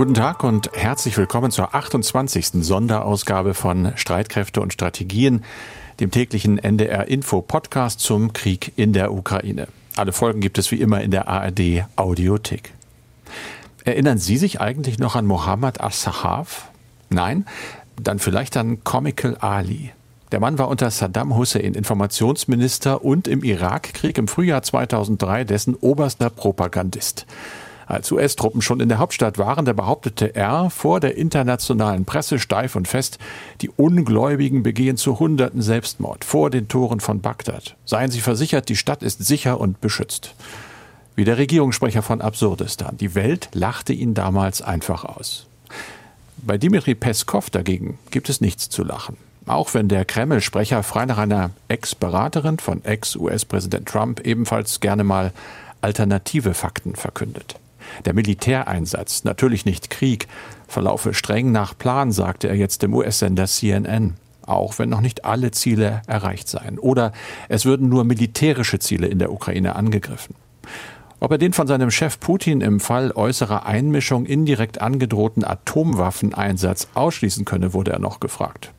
Guten Tag und herzlich willkommen zur 28. Sonderausgabe von Streitkräfte und Strategien, dem täglichen NDR Info Podcast zum Krieg in der Ukraine. Alle Folgen gibt es wie immer in der ARD Audiothek. Erinnern Sie sich eigentlich noch an Mohammad al-Sahaf? Nein? Dann vielleicht an Comical Ali. Der Mann war unter Saddam Hussein Informationsminister und im Irakkrieg im Frühjahr 2003 dessen oberster Propagandist. Als US-Truppen schon in der Hauptstadt waren, da behauptete er vor der internationalen Presse steif und fest, die Ungläubigen begehen zu Hunderten Selbstmord vor den Toren von Bagdad. Seien Sie versichert, die Stadt ist sicher und beschützt. Wie der Regierungssprecher von Absurdistan. Die Welt lachte ihn damals einfach aus. Bei Dimitri Peskov dagegen gibt es nichts zu lachen. Auch wenn der Kreml-Sprecher frei nach einer Ex-Beraterin von Ex-US-Präsident Trump ebenfalls gerne mal alternative Fakten verkündet. Der Militäreinsatz, natürlich nicht Krieg, verlaufe streng nach Plan, sagte er jetzt dem US-Sender CNN, auch wenn noch nicht alle Ziele erreicht seien. Oder es würden nur militärische Ziele in der Ukraine angegriffen. Ob er den von seinem Chef Putin im Fall äußerer Einmischung indirekt angedrohten Atomwaffeneinsatz ausschließen könne, wurde er noch gefragt.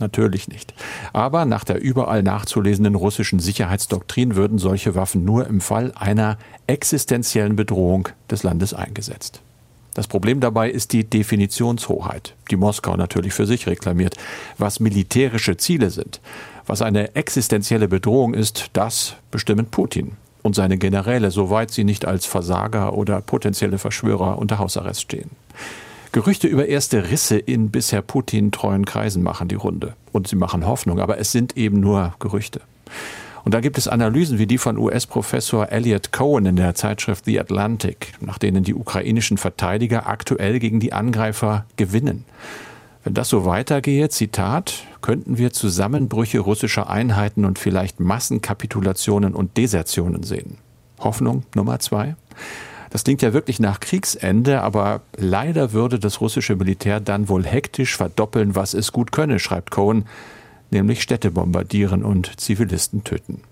Natürlich nicht. Aber nach der überall nachzulesenden russischen Sicherheitsdoktrin würden solche Waffen nur im Fall einer existenziellen Bedrohung des Landes eingesetzt. Das Problem dabei ist die Definitionshoheit, die Moskau natürlich für sich reklamiert. Was militärische Ziele sind, was eine existenzielle Bedrohung ist, das bestimmen Putin und seine Generäle, soweit sie nicht als Versager oder potenzielle Verschwörer unter Hausarrest stehen. Gerüchte über erste Risse in bisher Putin-treuen Kreisen machen die Runde. Und sie machen Hoffnung, aber es sind eben nur Gerüchte. Und da gibt es Analysen wie die von US-Professor Elliot Cohen in der Zeitschrift The Atlantic, nach denen die ukrainischen Verteidiger aktuell gegen die Angreifer gewinnen. Wenn das so weitergehe, Zitat, könnten wir Zusammenbrüche russischer Einheiten und vielleicht Massenkapitulationen und Desertionen sehen. Hoffnung Nummer zwei. Das klingt ja wirklich nach Kriegsende, aber leider würde das russische Militär dann wohl hektisch verdoppeln, was es gut könne, schreibt Cohen, nämlich Städte bombardieren und Zivilisten töten.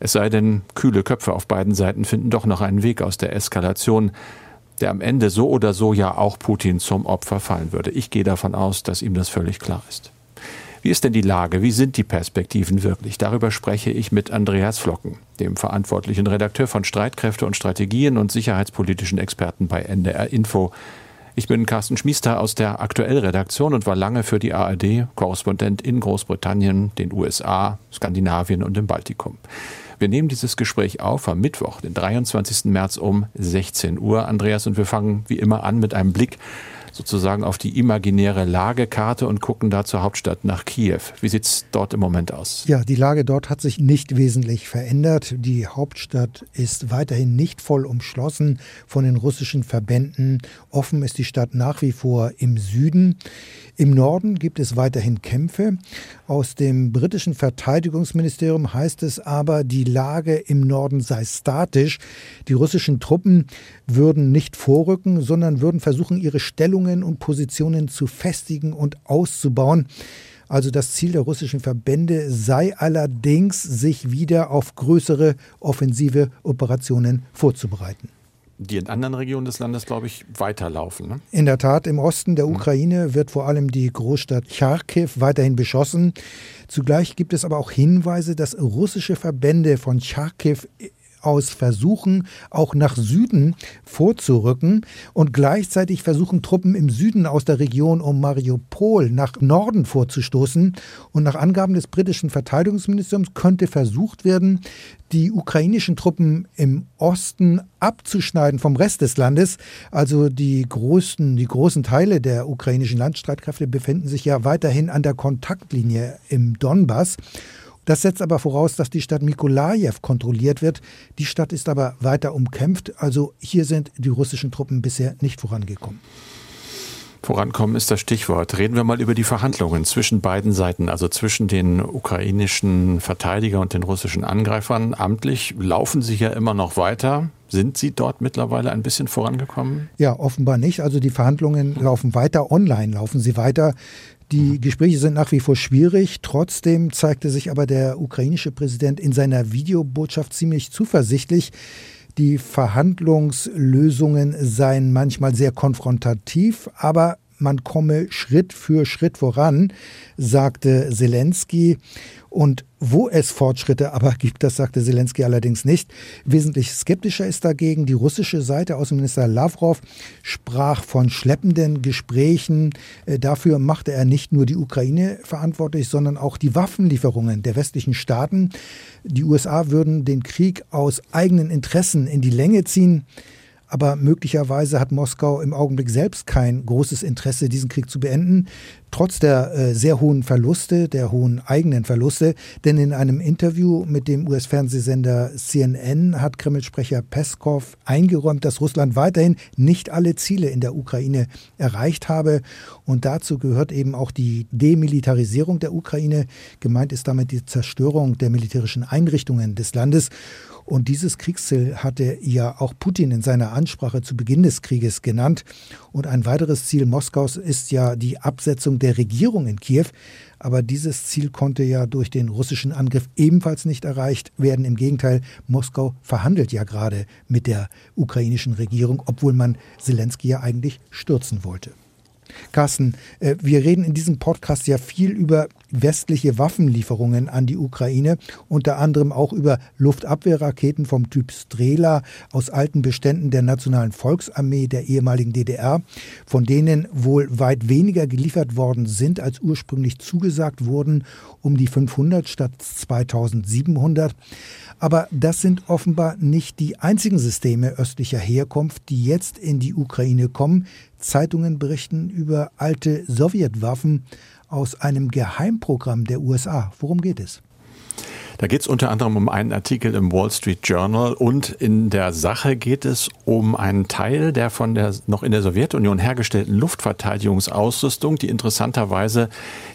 Es sei denn, kühle Köpfe auf beiden Seiten finden doch noch einen Weg aus der Eskalation, der am Ende so oder so ja auch Putin zum Opfer fallen würde. Ich gehe davon aus, dass ihm das völlig klar ist. Wie ist denn die Lage? Wie sind die Perspektiven wirklich? Darüber spreche ich mit Andreas Flocken, dem verantwortlichen Redakteur von Streitkräfte und Strategien und sicherheitspolitischen Experten bei NDR Info. Ich bin Carsten Schmiester aus der Aktuellredaktion und war lange für die ARD Korrespondent in Großbritannien, den USA, Skandinavien und dem Baltikum. Wir nehmen dieses Gespräch auf am Mittwoch, den 23. März um 16 Uhr, Andreas, und wir fangen wie immer an mit einem Blick sozusagen auf die imaginäre Lagekarte und gucken da zur Hauptstadt nach Kiew. Wie sieht es dort im Moment aus? Ja, die Lage dort hat sich nicht wesentlich verändert. Die Hauptstadt ist weiterhin nicht voll umschlossen von den russischen Verbänden. Offen ist die Stadt nach wie vor im Süden. Im Norden gibt es weiterhin Kämpfe. Aus dem britischen Verteidigungsministerium heißt es aber, die Lage im Norden sei statisch. Die russischen Truppen würden nicht vorrücken, sondern würden versuchen, ihre Stellungen und Positionen zu festigen und auszubauen. Also das Ziel der russischen Verbände sei allerdings, sich wieder auf größere offensive Operationen vorzubereiten die in anderen Regionen des Landes, glaube ich, weiterlaufen. Ne? In der Tat, im Osten der hm. Ukraine wird vor allem die Großstadt Charkiw weiterhin beschossen. Zugleich gibt es aber auch Hinweise, dass russische Verbände von Charkiw aus versuchen, auch nach Süden vorzurücken und gleichzeitig versuchen Truppen im Süden aus der Region um Mariupol nach Norden vorzustoßen. Und nach Angaben des britischen Verteidigungsministeriums könnte versucht werden, die ukrainischen Truppen im Osten abzuschneiden vom Rest des Landes. Also die großen, die großen Teile der ukrainischen Landstreitkräfte befinden sich ja weiterhin an der Kontaktlinie im Donbass. Das setzt aber voraus, dass die Stadt Mikolajew kontrolliert wird. Die Stadt ist aber weiter umkämpft. Also hier sind die russischen Truppen bisher nicht vorangekommen. Vorankommen ist das Stichwort. Reden wir mal über die Verhandlungen zwischen beiden Seiten, also zwischen den ukrainischen Verteidigern und den russischen Angreifern. Amtlich laufen sie ja immer noch weiter. Sind Sie dort mittlerweile ein bisschen vorangekommen? Ja, offenbar nicht. Also die Verhandlungen laufen weiter, online laufen sie weiter. Die Gespräche sind nach wie vor schwierig. Trotzdem zeigte sich aber der ukrainische Präsident in seiner Videobotschaft ziemlich zuversichtlich. Die Verhandlungslösungen seien manchmal sehr konfrontativ, aber man komme Schritt für Schritt voran, sagte Zelensky. Und wo es Fortschritte aber gibt, das sagte Zelensky allerdings nicht. Wesentlich skeptischer ist dagegen die russische Seite. Außenminister Lavrov sprach von schleppenden Gesprächen. Äh, dafür machte er nicht nur die Ukraine verantwortlich, sondern auch die Waffenlieferungen der westlichen Staaten. Die USA würden den Krieg aus eigenen Interessen in die Länge ziehen. Aber möglicherweise hat Moskau im Augenblick selbst kein großes Interesse, diesen Krieg zu beenden, trotz der äh, sehr hohen Verluste, der hohen eigenen Verluste. Denn in einem Interview mit dem US-Fernsehsender CNN hat Kreml-Sprecher Peskov eingeräumt, dass Russland weiterhin nicht alle Ziele in der Ukraine erreicht habe. Und dazu gehört eben auch die Demilitarisierung der Ukraine. Gemeint ist damit die Zerstörung der militärischen Einrichtungen des Landes. Und dieses Kriegsziel hatte ja auch Putin in seiner Ansprache zu Beginn des Krieges genannt. Und ein weiteres Ziel Moskaus ist ja die Absetzung der Regierung in Kiew. Aber dieses Ziel konnte ja durch den russischen Angriff ebenfalls nicht erreicht werden. Im Gegenteil, Moskau verhandelt ja gerade mit der ukrainischen Regierung, obwohl man Zelensky ja eigentlich stürzen wollte. Carsten, äh, wir reden in diesem Podcast ja viel über westliche Waffenlieferungen an die Ukraine, unter anderem auch über Luftabwehrraketen vom Typ Strela aus alten Beständen der Nationalen Volksarmee der ehemaligen DDR, von denen wohl weit weniger geliefert worden sind, als ursprünglich zugesagt wurden, um die 500 statt 2700. Aber das sind offenbar nicht die einzigen Systeme östlicher Herkunft, die jetzt in die Ukraine kommen. Zeitungen berichten über alte Sowjetwaffen aus einem Geheimprogramm der USA. Worum geht es? Da geht es unter anderem um einen Artikel im Wall Street Journal und in der Sache geht es um einen Teil der von der noch in der Sowjetunion hergestellten Luftverteidigungsausrüstung, die interessanterweise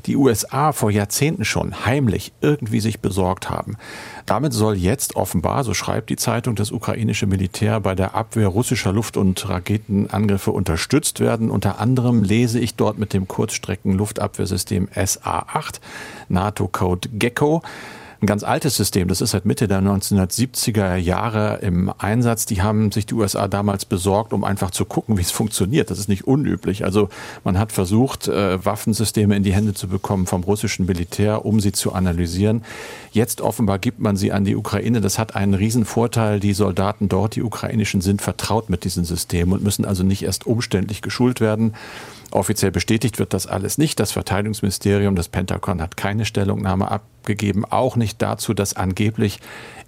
die USA vor Jahrzehnten schon heimlich irgendwie sich besorgt haben. Damit soll jetzt offenbar, so schreibt die Zeitung, das ukrainische Militär bei der Abwehr russischer Luft- und Raketenangriffe unterstützt werden. Unter anderem lese ich dort mit dem Kurzstrecken-Luftabwehrsystem SA-8, NATO-Code Gecko ein ganz altes System. Das ist seit Mitte der 1970er Jahre im Einsatz. Die haben sich die USA damals besorgt, um einfach zu gucken, wie es funktioniert. Das ist nicht unüblich. Also man hat versucht, äh, Waffensysteme in die Hände zu bekommen vom russischen Militär, um sie zu analysieren. Jetzt offenbar gibt man sie an die Ukraine. Das hat einen riesen Vorteil. Die Soldaten dort, die ukrainischen, sind vertraut mit diesen Systemen und müssen also nicht erst umständlich geschult werden. Offiziell bestätigt wird das alles nicht. Das Verteidigungsministerium, das Pentagon hat keine Stellungnahme abgegeben, auch nicht dazu, dass angeblich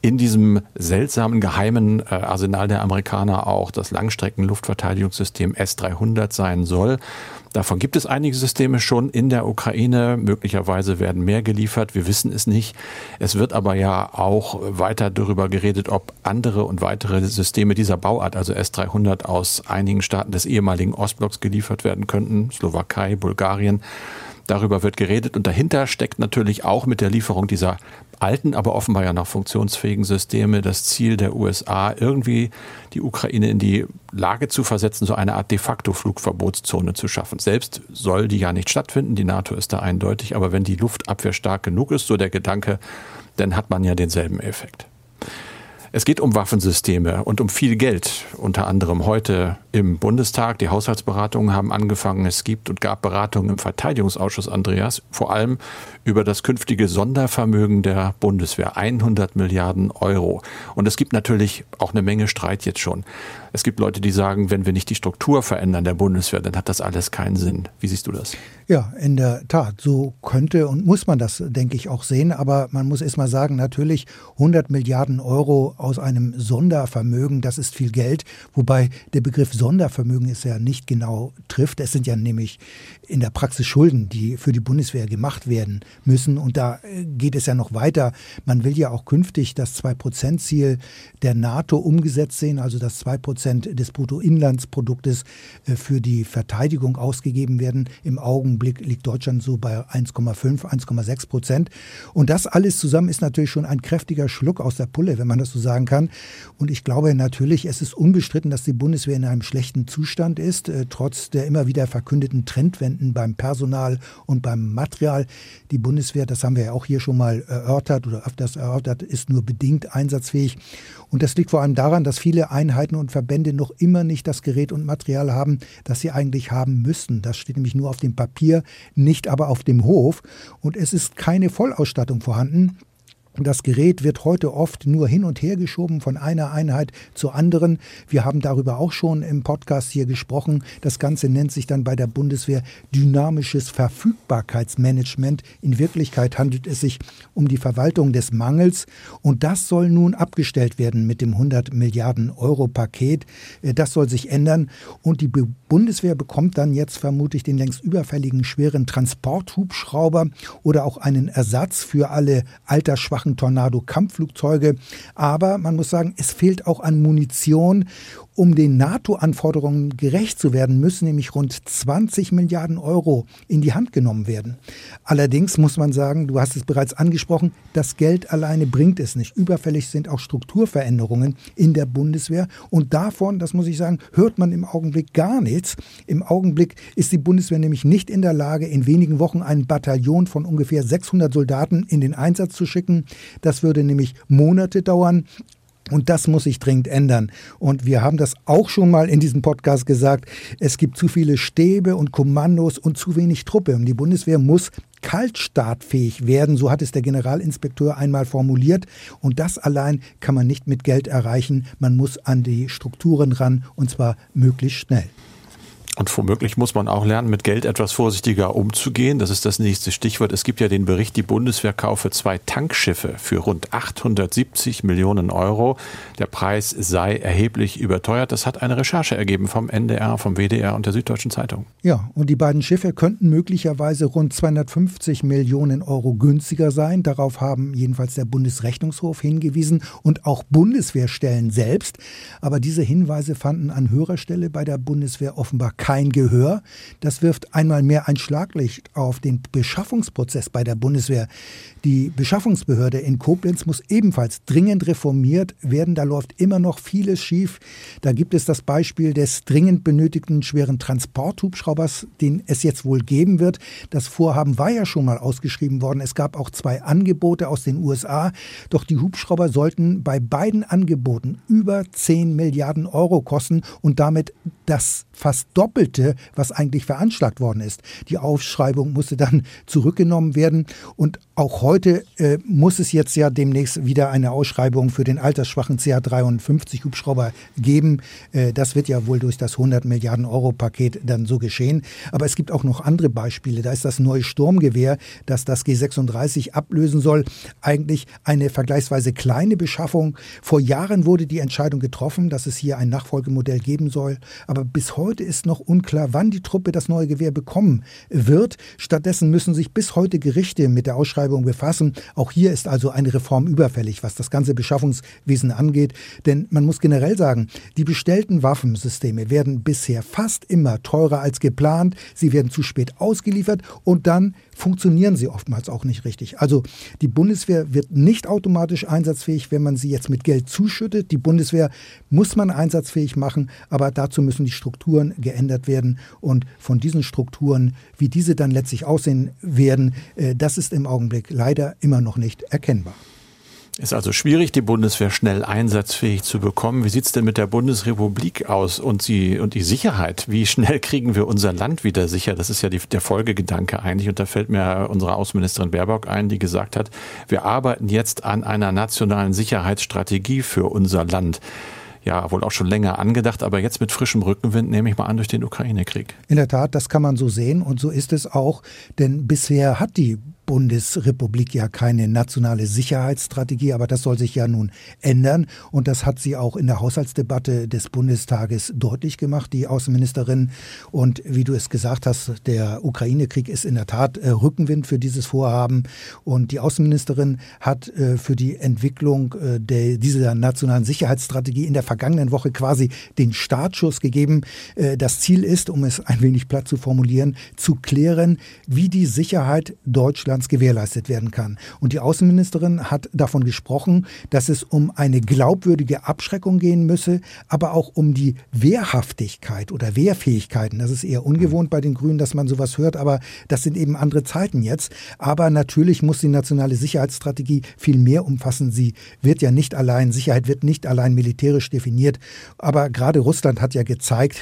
in diesem seltsamen geheimen äh, Arsenal der Amerikaner auch das Langstrecken-Luftverteidigungssystem S-300 sein soll. Davon gibt es einige Systeme schon in der Ukraine. Möglicherweise werden mehr geliefert. Wir wissen es nicht. Es wird aber ja auch weiter darüber geredet, ob andere und weitere Systeme dieser Bauart, also S-300 aus einigen Staaten des ehemaligen Ostblocks geliefert werden könnten. Slowakei, Bulgarien. Darüber wird geredet und dahinter steckt natürlich auch mit der Lieferung dieser alten, aber offenbar ja noch funktionsfähigen Systeme das Ziel der USA, irgendwie die Ukraine in die Lage zu versetzen, so eine Art de facto Flugverbotszone zu schaffen. Selbst soll die ja nicht stattfinden, die NATO ist da eindeutig, aber wenn die Luftabwehr stark genug ist, so der Gedanke, dann hat man ja denselben Effekt. Es geht um Waffensysteme und um viel Geld, unter anderem heute im Bundestag. Die Haushaltsberatungen haben angefangen. Es gibt und gab Beratungen im Verteidigungsausschuss, Andreas, vor allem über das künftige Sondervermögen der Bundeswehr. 100 Milliarden Euro. Und es gibt natürlich auch eine Menge Streit jetzt schon. Es gibt Leute, die sagen, wenn wir nicht die Struktur verändern der Bundeswehr, dann hat das alles keinen Sinn. Wie siehst du das? Ja, in der Tat. So könnte und muss man das, denke ich, auch sehen. Aber man muss erst mal sagen, natürlich 100 Milliarden Euro aus einem Sondervermögen, das ist viel Geld. Wobei der Begriff Sondervermögen es ja nicht genau trifft. Es sind ja nämlich in der Praxis Schulden, die für die Bundeswehr gemacht werden müssen. Und da geht es ja noch weiter. Man will ja auch künftig das 2-Prozent-Ziel der NATO umgesetzt sehen, also dass 2 Prozent des Bruttoinlandsproduktes äh, für die Verteidigung ausgegeben werden. Im Augenblick liegt Deutschland so bei 1,5, 1,6 Prozent. Und das alles zusammen ist natürlich schon ein kräftiger Schluck aus der Pulle, wenn man das so sagen kann. Und ich glaube natürlich, es ist unbestritten, dass die Bundeswehr in einem schlechten Zustand ist, äh, trotz der immer wieder verkündeten Trendwenden beim Personal und beim Material. Die Bundeswehr, das haben wir ja auch hier schon mal erörtert oder öfters erörtert, ist nur bedingt einsatzfähig. Und das liegt vor allem daran, dass viele Einheiten und Verbände noch immer nicht das Gerät und Material haben, das sie eigentlich haben müssten. Das steht nämlich nur auf dem Papier, nicht aber auf dem Hof. Und es ist keine Vollausstattung vorhanden. Das Gerät wird heute oft nur hin und her geschoben von einer Einheit zur anderen. Wir haben darüber auch schon im Podcast hier gesprochen. Das Ganze nennt sich dann bei der Bundeswehr dynamisches Verfügbarkeitsmanagement. In Wirklichkeit handelt es sich um die Verwaltung des Mangels und das soll nun abgestellt werden mit dem 100 Milliarden Euro Paket. Äh, das soll sich ändern und die Bundeswehr bekommt dann jetzt vermutlich den längst überfälligen schweren Transporthubschrauber oder auch einen Ersatz für alle altersschwachen einfachen Tornado-Kampfflugzeuge. Aber man muss sagen, es fehlt auch an Munition um den NATO-Anforderungen gerecht zu werden, müssen nämlich rund 20 Milliarden Euro in die Hand genommen werden. Allerdings muss man sagen, du hast es bereits angesprochen, das Geld alleine bringt es nicht. Überfällig sind auch Strukturveränderungen in der Bundeswehr. Und davon, das muss ich sagen, hört man im Augenblick gar nichts. Im Augenblick ist die Bundeswehr nämlich nicht in der Lage, in wenigen Wochen ein Bataillon von ungefähr 600 Soldaten in den Einsatz zu schicken. Das würde nämlich Monate dauern. Und das muss sich dringend ändern. Und wir haben das auch schon mal in diesem Podcast gesagt. Es gibt zu viele Stäbe und Kommandos und zu wenig Truppe. Und die Bundeswehr muss kaltstartfähig werden. So hat es der Generalinspekteur einmal formuliert. Und das allein kann man nicht mit Geld erreichen. Man muss an die Strukturen ran und zwar möglichst schnell. Und womöglich muss man auch lernen, mit Geld etwas vorsichtiger umzugehen. Das ist das nächste Stichwort. Es gibt ja den Bericht, die Bundeswehr kaufe zwei Tankschiffe für rund 870 Millionen Euro. Der Preis sei erheblich überteuert. Das hat eine Recherche ergeben vom NDR, vom WDR und der Süddeutschen Zeitung. Ja, und die beiden Schiffe könnten möglicherweise rund 250 Millionen Euro günstiger sein. Darauf haben jedenfalls der Bundesrechnungshof hingewiesen und auch Bundeswehrstellen selbst. Aber diese Hinweise fanden an höherer Stelle bei der Bundeswehr offenbar kein Gehör. Das wirft einmal mehr ein Schlaglicht auf den Beschaffungsprozess bei der Bundeswehr. Die Beschaffungsbehörde in Koblenz muss ebenfalls dringend reformiert werden. Da läuft immer noch vieles schief. Da gibt es das Beispiel des dringend benötigten schweren Transporthubschraubers, den es jetzt wohl geben wird. Das Vorhaben war ja schon mal ausgeschrieben worden. Es gab auch zwei Angebote aus den USA. Doch die Hubschrauber sollten bei beiden Angeboten über 10 Milliarden Euro kosten und damit das fast Doppelte, was eigentlich veranschlagt worden ist. Die Aufschreibung musste dann zurückgenommen werden und auch heute äh, muss es jetzt ja demnächst wieder eine Ausschreibung für den altersschwachen CH-53 Hubschrauber geben. Äh, das wird ja wohl durch das 100 Milliarden Euro Paket dann so geschehen. Aber es gibt auch noch andere Beispiele. Da ist das neue Sturmgewehr, das das G36 ablösen soll, eigentlich eine vergleichsweise kleine Beschaffung. Vor Jahren wurde die Entscheidung getroffen, dass es hier ein Nachfolgemodell geben soll. Aber bis heute ist noch unklar, wann die Truppe das neue Gewehr bekommen wird. Stattdessen müssen sich bis heute Gerichte mit der Ausschreibung befassen. Auch hier ist also eine Reform überfällig, was das ganze Beschaffungswesen angeht. Denn man muss generell sagen, die bestellten Waffensysteme werden bisher fast immer teurer als geplant. Sie werden zu spät ausgeliefert und dann funktionieren sie oftmals auch nicht richtig. Also die Bundeswehr wird nicht automatisch einsatzfähig, wenn man sie jetzt mit Geld zuschüttet. Die Bundeswehr muss man einsatzfähig machen, aber dazu müssen die Strukturen geändert werden. Und von diesen Strukturen, wie diese dann letztlich aussehen werden, äh, das ist im Augenblick leider immer noch nicht erkennbar. Ist also schwierig, die Bundeswehr schnell einsatzfähig zu bekommen. Wie sieht es denn mit der Bundesrepublik aus und die, und die Sicherheit? Wie schnell kriegen wir unser Land wieder sicher? Das ist ja die, der Folgegedanke eigentlich. Und da fällt mir unsere Außenministerin Baerbock ein, die gesagt hat, wir arbeiten jetzt an einer nationalen Sicherheitsstrategie für unser Land ja wohl auch schon länger angedacht, aber jetzt mit frischem Rückenwind nehme ich mal an durch den Ukraine-Krieg. In der Tat, das kann man so sehen und so ist es auch, denn bisher hat die Bundesrepublik ja keine nationale Sicherheitsstrategie, aber das soll sich ja nun ändern. Und das hat sie auch in der Haushaltsdebatte des Bundestages deutlich gemacht, die Außenministerin. Und wie du es gesagt hast, der Ukraine-Krieg ist in der Tat äh, Rückenwind für dieses Vorhaben. Und die Außenministerin hat äh, für die Entwicklung äh, der, dieser nationalen Sicherheitsstrategie in der vergangenen Woche quasi den Startschuss gegeben. Äh, das Ziel ist, um es ein wenig platt zu formulieren, zu klären, wie die Sicherheit Deutschlands Russlands gewährleistet werden kann. Und die Außenministerin hat davon gesprochen, dass es um eine glaubwürdige Abschreckung gehen müsse, aber auch um die Wehrhaftigkeit oder Wehrfähigkeiten. Das ist eher ungewohnt bei den Grünen, dass man sowas hört, aber das sind eben andere Zeiten jetzt. Aber natürlich muss die nationale Sicherheitsstrategie viel mehr umfassen. Sie wird ja nicht allein, Sicherheit wird nicht allein militärisch definiert. Aber gerade Russland hat ja gezeigt,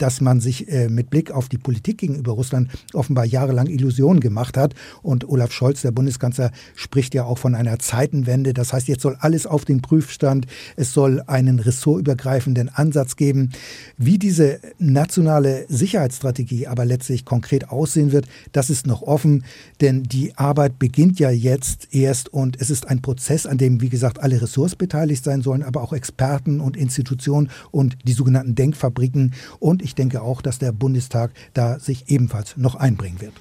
dass man sich äh, mit Blick auf die Politik gegenüber Russland offenbar jahrelang Illusionen gemacht hat. Und Olaf Scholz, der Bundeskanzler, spricht ja auch von einer Zeitenwende. Das heißt, jetzt soll alles auf den Prüfstand. Es soll einen ressortübergreifenden Ansatz geben. Wie diese nationale Sicherheitsstrategie aber letztlich konkret aussehen wird, das ist noch offen, denn die Arbeit beginnt ja jetzt erst und es ist ein Prozess, an dem, wie gesagt, alle Ressorts beteiligt sein sollen, aber auch Experten und Institutionen und die sogenannten Denkfabriken. Und ich ich denke auch, dass der Bundestag da sich ebenfalls noch einbringen wird.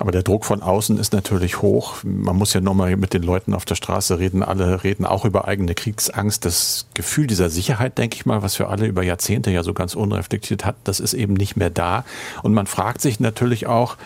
Aber der Druck von außen ist natürlich hoch. Man muss ja nochmal mit den Leuten auf der Straße reden. Alle reden auch über eigene Kriegsangst. Das Gefühl dieser Sicherheit, denke ich mal, was wir alle über Jahrzehnte ja so ganz unreflektiert hat, das ist eben nicht mehr da. Und man fragt sich natürlich auch,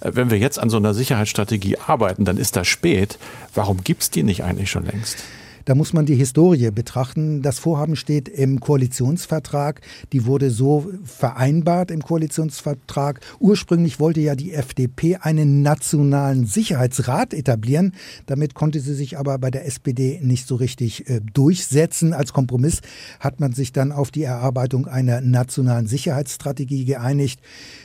äh, wenn wir jetzt an so einer Sicherheitsstrategie arbeiten, dann ist das spät. Warum gibt es die nicht eigentlich schon längst? Da muss man die Historie betrachten. Das Vorhaben steht im Koalitionsvertrag. Die wurde so vereinbart im Koalitionsvertrag. Ursprünglich wollte ja die FDP einen nationalen Sicherheitsrat etablieren. Damit konnte sie sich aber bei der SPD nicht so richtig äh, durchsetzen. Als Kompromiss hat man sich dann auf die Erarbeitung einer nationalen Sicherheitsstrategie geeinigt.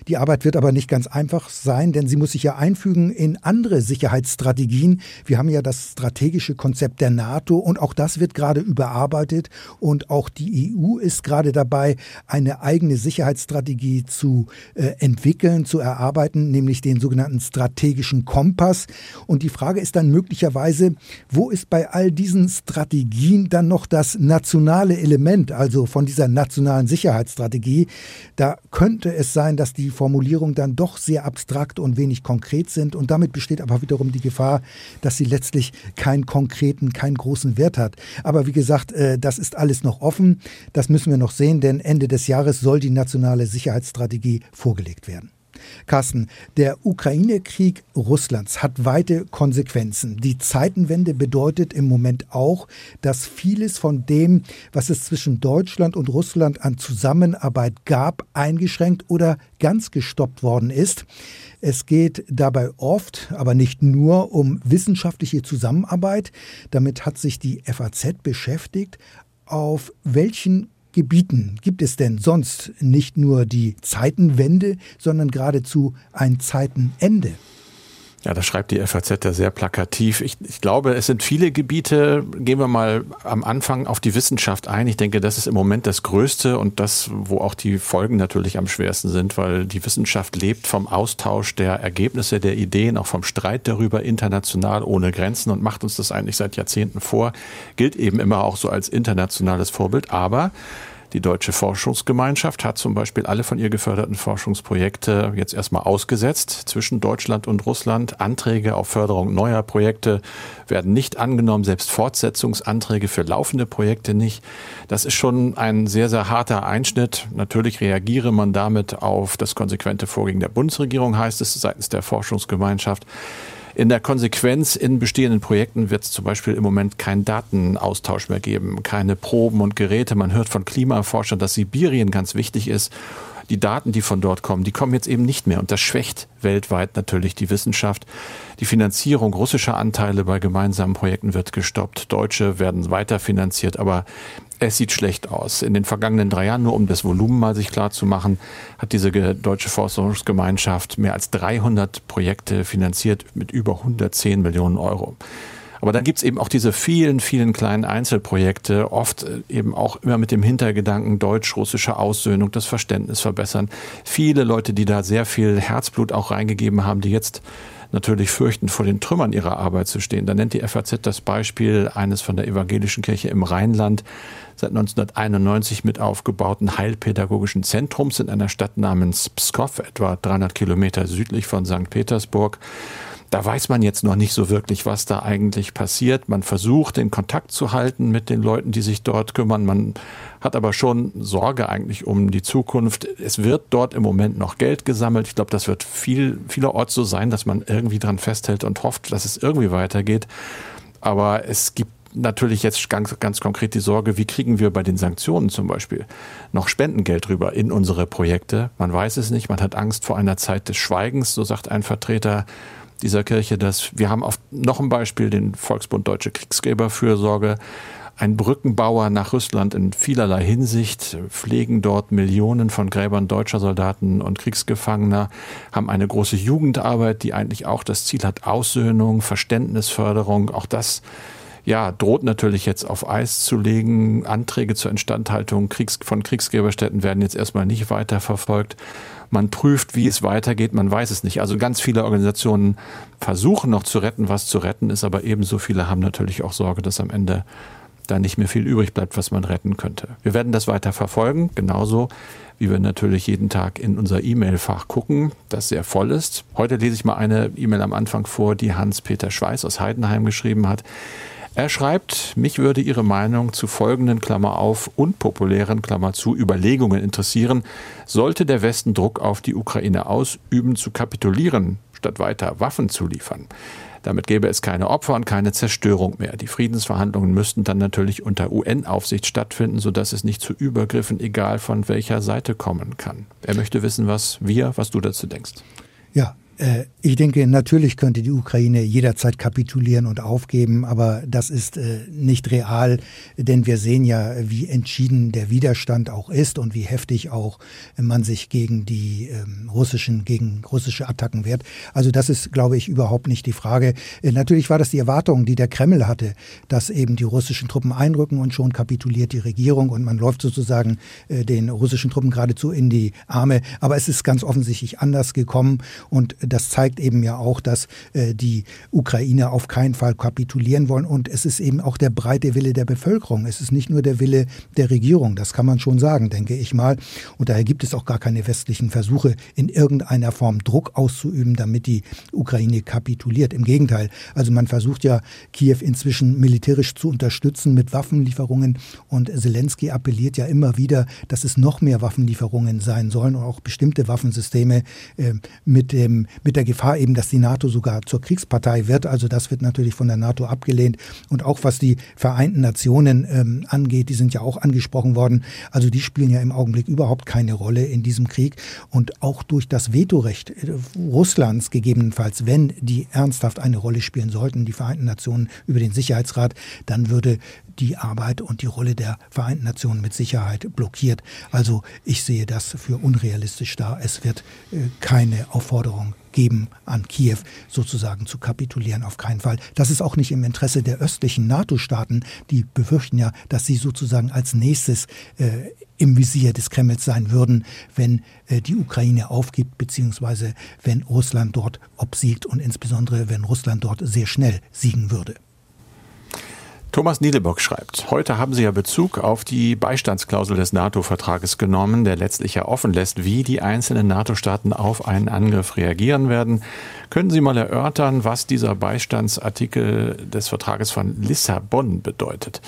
Die Arbeit wird aber nicht ganz einfach sein, denn sie muss sich ja einfügen in andere Sicherheitsstrategien. Wir haben ja das strategische Konzept der NATO und auch das wird gerade überarbeitet. Und auch die EU ist gerade dabei, eine eigene Sicherheitsstrategie zu äh, entwickeln, zu erarbeiten, nämlich den sogenannten strategischen Kompass. Und die Frage ist dann möglicherweise, wo ist bei all diesen Strategien dann noch das nationale Element, also von dieser nationalen Sicherheitsstrategie? Da könnte es sein, dass die Formulierungen dann doch sehr abstrakt und wenig konkret sind. Und damit besteht aber wiederum die Gefahr, dass sie letztlich keinen konkreten, keinen großen Wert hat. Aber wie gesagt, äh, das ist alles noch offen. Das müssen wir noch sehen, denn Ende des Jahres soll die nationale Sicherheitsstrategie vorgelegt werden. Carsten, der Ukraine-Krieg Russlands hat weite Konsequenzen. Die Zeitenwende bedeutet im Moment auch, dass vieles von dem, was es zwischen Deutschland und Russland an Zusammenarbeit gab, eingeschränkt oder ganz gestoppt worden ist. Es geht dabei oft, aber nicht nur, um wissenschaftliche Zusammenarbeit. Damit hat sich die FAZ beschäftigt. Auf welchen Gebieten gibt es denn sonst nicht nur die Zeitenwende, sondern geradezu ein Zeitenende? Ja, das schreibt die FAZ ja sehr plakativ. Ich, ich, glaube, es sind viele Gebiete. Gehen wir mal am Anfang auf die Wissenschaft ein. Ich denke, das ist im Moment das Größte und das, wo auch die Folgen natürlich am schwersten sind, weil die Wissenschaft lebt vom Austausch der Ergebnisse, der Ideen, auch vom Streit darüber international ohne Grenzen und macht uns das eigentlich seit Jahrzehnten vor. Gilt eben immer auch so als internationales Vorbild. Aber die Deutsche Forschungsgemeinschaft hat zum Beispiel alle von ihr geförderten Forschungsprojekte jetzt erstmal ausgesetzt zwischen Deutschland und Russland. Anträge auf Förderung neuer Projekte werden nicht angenommen, selbst Fortsetzungsanträge für laufende Projekte nicht. Das ist schon ein sehr, sehr harter Einschnitt. Natürlich reagiere man damit auf das konsequente Vorgehen der Bundesregierung, heißt es seitens der Forschungsgemeinschaft. In der Konsequenz in bestehenden Projekten wird es zum Beispiel im Moment keinen Datenaustausch mehr geben, keine Proben und Geräte. Man hört von Klimaforschern, dass Sibirien ganz wichtig ist. Die Daten, die von dort kommen, die kommen jetzt eben nicht mehr. Und das schwächt weltweit natürlich die Wissenschaft. Die Finanzierung russischer Anteile bei gemeinsamen Projekten wird gestoppt. Deutsche werden weiter finanziert. Aber es sieht schlecht aus. In den vergangenen drei Jahren, nur um das Volumen mal sich klar zu machen, hat diese deutsche Forschungsgemeinschaft mehr als 300 Projekte finanziert mit über 110 Millionen Euro. Aber dann gibt's eben auch diese vielen, vielen kleinen Einzelprojekte, oft äh, eben auch immer mit dem Hintergedanken deutsch-russische Aussöhnung, das Verständnis verbessern. Viele Leute, die da sehr viel Herzblut auch reingegeben haben, die jetzt natürlich fürchten, vor den Trümmern ihrer Arbeit zu stehen. Da nennt die FAZ das Beispiel eines von der evangelischen Kirche im Rheinland seit 1991 mit aufgebauten heilpädagogischen Zentrums in einer Stadt namens Pskov, etwa 300 Kilometer südlich von St. Petersburg. Da weiß man jetzt noch nicht so wirklich, was da eigentlich passiert. Man versucht, den Kontakt zu halten mit den Leuten, die sich dort kümmern. Man hat aber schon Sorge eigentlich um die Zukunft. Es wird dort im Moment noch Geld gesammelt. Ich glaube, das wird viel, vielerorts so sein, dass man irgendwie dran festhält und hofft, dass es irgendwie weitergeht. Aber es gibt natürlich jetzt ganz, ganz konkret die Sorge, wie kriegen wir bei den Sanktionen zum Beispiel noch Spendengeld rüber in unsere Projekte? Man weiß es nicht, man hat Angst vor einer Zeit des Schweigens, so sagt ein Vertreter dieser Kirche, dass wir haben auf noch ein Beispiel den Volksbund Deutsche Kriegsgräberfürsorge. Ein Brückenbauer nach Russland in vielerlei Hinsicht, pflegen dort Millionen von Gräbern deutscher Soldaten und Kriegsgefangener, haben eine große Jugendarbeit, die eigentlich auch das Ziel hat, Aussöhnung, Verständnisförderung. Auch das ja, droht natürlich jetzt auf Eis zu legen. Anträge zur Instandhaltung Kriegs von Kriegsgräberstätten werden jetzt erstmal nicht weiter verfolgt. Man prüft, wie es weitergeht, man weiß es nicht. Also ganz viele Organisationen versuchen noch zu retten, was zu retten ist, aber ebenso viele haben natürlich auch Sorge, dass am Ende da nicht mehr viel übrig bleibt, was man retten könnte. Wir werden das weiter verfolgen, genauso wie wir natürlich jeden Tag in unser E-Mail-Fach gucken, das sehr voll ist. Heute lese ich mal eine E-Mail am Anfang vor, die Hans-Peter Schweiß aus Heidenheim geschrieben hat. Er schreibt, mich würde Ihre Meinung zu folgenden Klammer auf unpopulären Klammer zu Überlegungen interessieren. Sollte der Westen Druck auf die Ukraine ausüben, zu kapitulieren, statt weiter Waffen zu liefern? Damit gäbe es keine Opfer und keine Zerstörung mehr. Die Friedensverhandlungen müssten dann natürlich unter UN-Aufsicht stattfinden, sodass es nicht zu Übergriffen, egal von welcher Seite kommen kann. Er möchte wissen, was wir, was du dazu denkst. Ja, ich denke, natürlich könnte die Ukraine jederzeit kapitulieren und aufgeben, aber das ist äh, nicht real, denn wir sehen ja, wie entschieden der Widerstand auch ist und wie heftig auch man sich gegen die ähm, russischen, gegen russische Attacken wehrt. Also das ist, glaube ich, überhaupt nicht die Frage. Äh, natürlich war das die Erwartung, die der Kreml hatte, dass eben die russischen Truppen einrücken und schon kapituliert die Regierung und man läuft sozusagen den russischen Truppen geradezu in die Arme. Aber es ist ganz offensichtlich anders gekommen und das zeigt eben ja auch, dass äh, die Ukrainer auf keinen Fall kapitulieren wollen. Und es ist eben auch der breite Wille der Bevölkerung. Es ist nicht nur der Wille der Regierung. Das kann man schon sagen, denke ich mal. Und daher gibt es auch gar keine westlichen Versuche, in irgendeiner Form Druck auszuüben, damit die Ukraine kapituliert. Im Gegenteil. Also man versucht ja, Kiew inzwischen militärisch zu unterstützen mit Waffenlieferungen. Und Zelensky appelliert ja immer wieder, dass es noch mehr Waffenlieferungen sein sollen und auch bestimmte Waffensysteme äh, mit dem mit der Gefahr eben, dass die NATO sogar zur Kriegspartei wird. Also das wird natürlich von der NATO abgelehnt. Und auch was die Vereinten Nationen ähm, angeht, die sind ja auch angesprochen worden. Also die spielen ja im Augenblick überhaupt keine Rolle in diesem Krieg. Und auch durch das Vetorecht äh, Russlands gegebenenfalls, wenn die ernsthaft eine Rolle spielen sollten, die Vereinten Nationen über den Sicherheitsrat, dann würde die Arbeit und die Rolle der Vereinten Nationen mit Sicherheit blockiert. Also ich sehe das für unrealistisch dar. Es wird äh, keine Aufforderung geben an Kiew, sozusagen zu kapitulieren, auf keinen Fall. Das ist auch nicht im Interesse der östlichen NATO-Staaten, die befürchten ja, dass sie sozusagen als nächstes äh, im Visier des Kremls sein würden, wenn äh, die Ukraine aufgibt, beziehungsweise wenn Russland dort obsiegt und insbesondere wenn Russland dort sehr schnell siegen würde. Thomas Niedebock schreibt, heute haben Sie ja Bezug auf die Beistandsklausel des NATO-Vertrages genommen, der letztlich ja offen lässt, wie die einzelnen NATO-Staaten auf einen Angriff reagieren werden. Können Sie mal erörtern, was dieser Beistandsartikel des Vertrages von Lissabon bedeutet?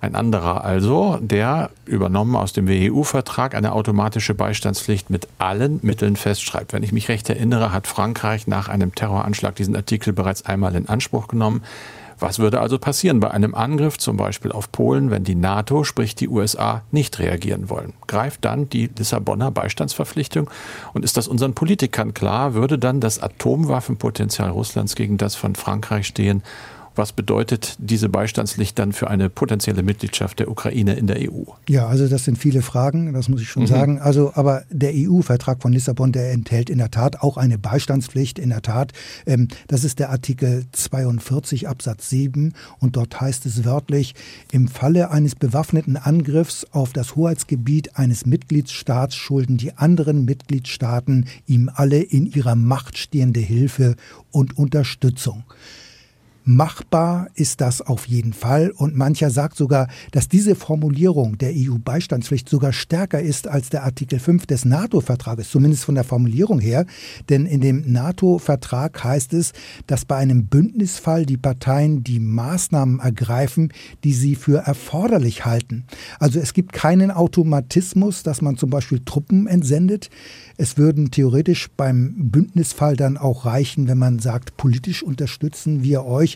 Ein anderer also, der übernommen aus dem WEU-Vertrag eine automatische Beistandspflicht mit allen Mitteln festschreibt. Wenn ich mich recht erinnere, hat Frankreich nach einem Terroranschlag diesen Artikel bereits einmal in Anspruch genommen. Was würde also passieren bei einem Angriff zum Beispiel auf Polen, wenn die NATO, sprich die USA, nicht reagieren wollen? Greift dann die Lissabonner Beistandsverpflichtung? Und ist das unseren Politikern klar? Würde dann das Atomwaffenpotenzial Russlands gegen das von Frankreich stehen? Was bedeutet diese Beistandspflicht dann für eine potenzielle Mitgliedschaft der Ukraine in der EU? Ja, also das sind viele Fragen, das muss ich schon mhm. sagen. Also, aber der EU-Vertrag von Lissabon, der enthält in der Tat auch eine Beistandspflicht. In der Tat, ähm, das ist der Artikel 42 Absatz 7 und dort heißt es wörtlich: Im Falle eines bewaffneten Angriffs auf das Hoheitsgebiet eines Mitgliedstaats schulden die anderen Mitgliedstaaten ihm alle in ihrer Macht stehende Hilfe und Unterstützung. Machbar ist das auf jeden Fall. Und mancher sagt sogar, dass diese Formulierung der EU-Beistandspflicht sogar stärker ist als der Artikel 5 des NATO-Vertrages, zumindest von der Formulierung her. Denn in dem NATO-Vertrag heißt es, dass bei einem Bündnisfall die Parteien die Maßnahmen ergreifen, die sie für erforderlich halten. Also es gibt keinen Automatismus, dass man zum Beispiel Truppen entsendet. Es würden theoretisch beim Bündnisfall dann auch reichen, wenn man sagt, politisch unterstützen wir euch.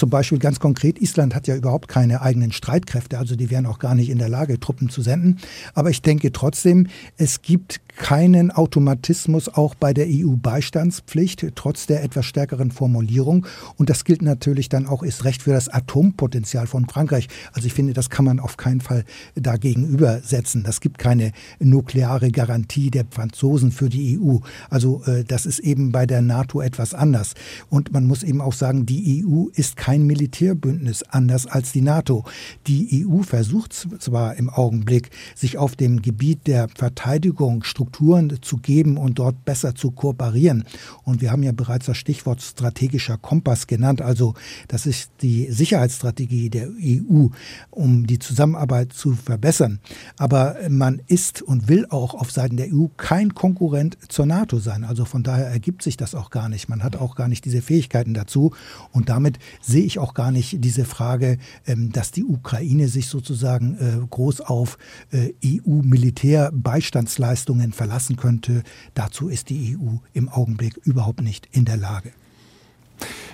Zum Beispiel ganz konkret, Island hat ja überhaupt keine eigenen Streitkräfte, also die wären auch gar nicht in der Lage, Truppen zu senden. Aber ich denke trotzdem, es gibt keinen Automatismus auch bei der EU-Beistandspflicht, trotz der etwas stärkeren Formulierung. Und das gilt natürlich dann auch, ist recht für das Atompotenzial von Frankreich. Also ich finde, das kann man auf keinen Fall dagegen übersetzen. Das gibt keine nukleare Garantie der Franzosen für die EU. Also äh, das ist eben bei der NATO etwas anders. Und man muss eben auch sagen, die EU ist kein Militärbündnis, anders als die NATO. Die EU versucht zwar im Augenblick, sich auf dem Gebiet der Verteidigung Strukturen zu geben und dort besser zu kooperieren. Und wir haben ja bereits das Stichwort strategischer Kompass genannt. Also das ist die Sicherheitsstrategie der EU, um die Zusammenarbeit zu verbessern. Aber man ist und will auch auf Seiten der EU kein Konkurrent zur NATO sein. Also von daher ergibt sich das auch gar nicht. Man hat auch gar nicht diese Fähigkeiten dazu. Und damit sehe ich auch gar nicht diese Frage, ähm, dass die Ukraine sich sozusagen äh, groß auf äh, EU-Militärbeistandsleistungen verlassen könnte. Dazu ist die EU im Augenblick überhaupt nicht in der Lage.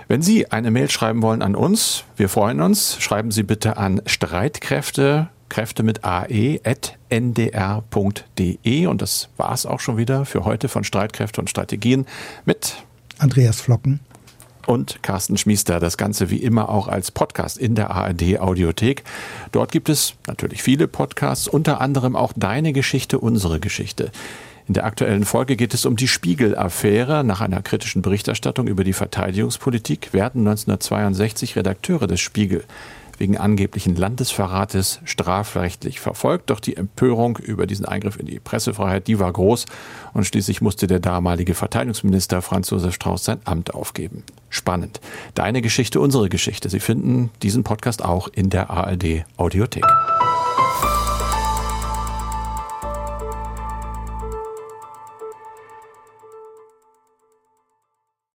Wenn Sie eine Mail schreiben wollen an uns, wir freuen uns, schreiben Sie bitte an Streitkräfte, Kräfte mit ae, at ndr.de. Und das war es auch schon wieder für heute von Streitkräfte und Strategien mit Andreas Flocken und Carsten Schmiester. Das Ganze wie immer auch als Podcast in der ARD Audiothek. Dort gibt es natürlich viele Podcasts, unter anderem auch Deine Geschichte, unsere Geschichte. In der aktuellen Folge geht es um die Spiegel-Affäre. Nach einer kritischen Berichterstattung über die Verteidigungspolitik werden 1962 Redakteure des Spiegel wegen angeblichen Landesverrates strafrechtlich verfolgt. Doch die Empörung über diesen Eingriff in die Pressefreiheit, die war groß und schließlich musste der damalige Verteidigungsminister Franz Josef Strauß sein Amt aufgeben. Spannend. Deine Geschichte, unsere Geschichte. Sie finden diesen Podcast auch in der ARD Audiothek.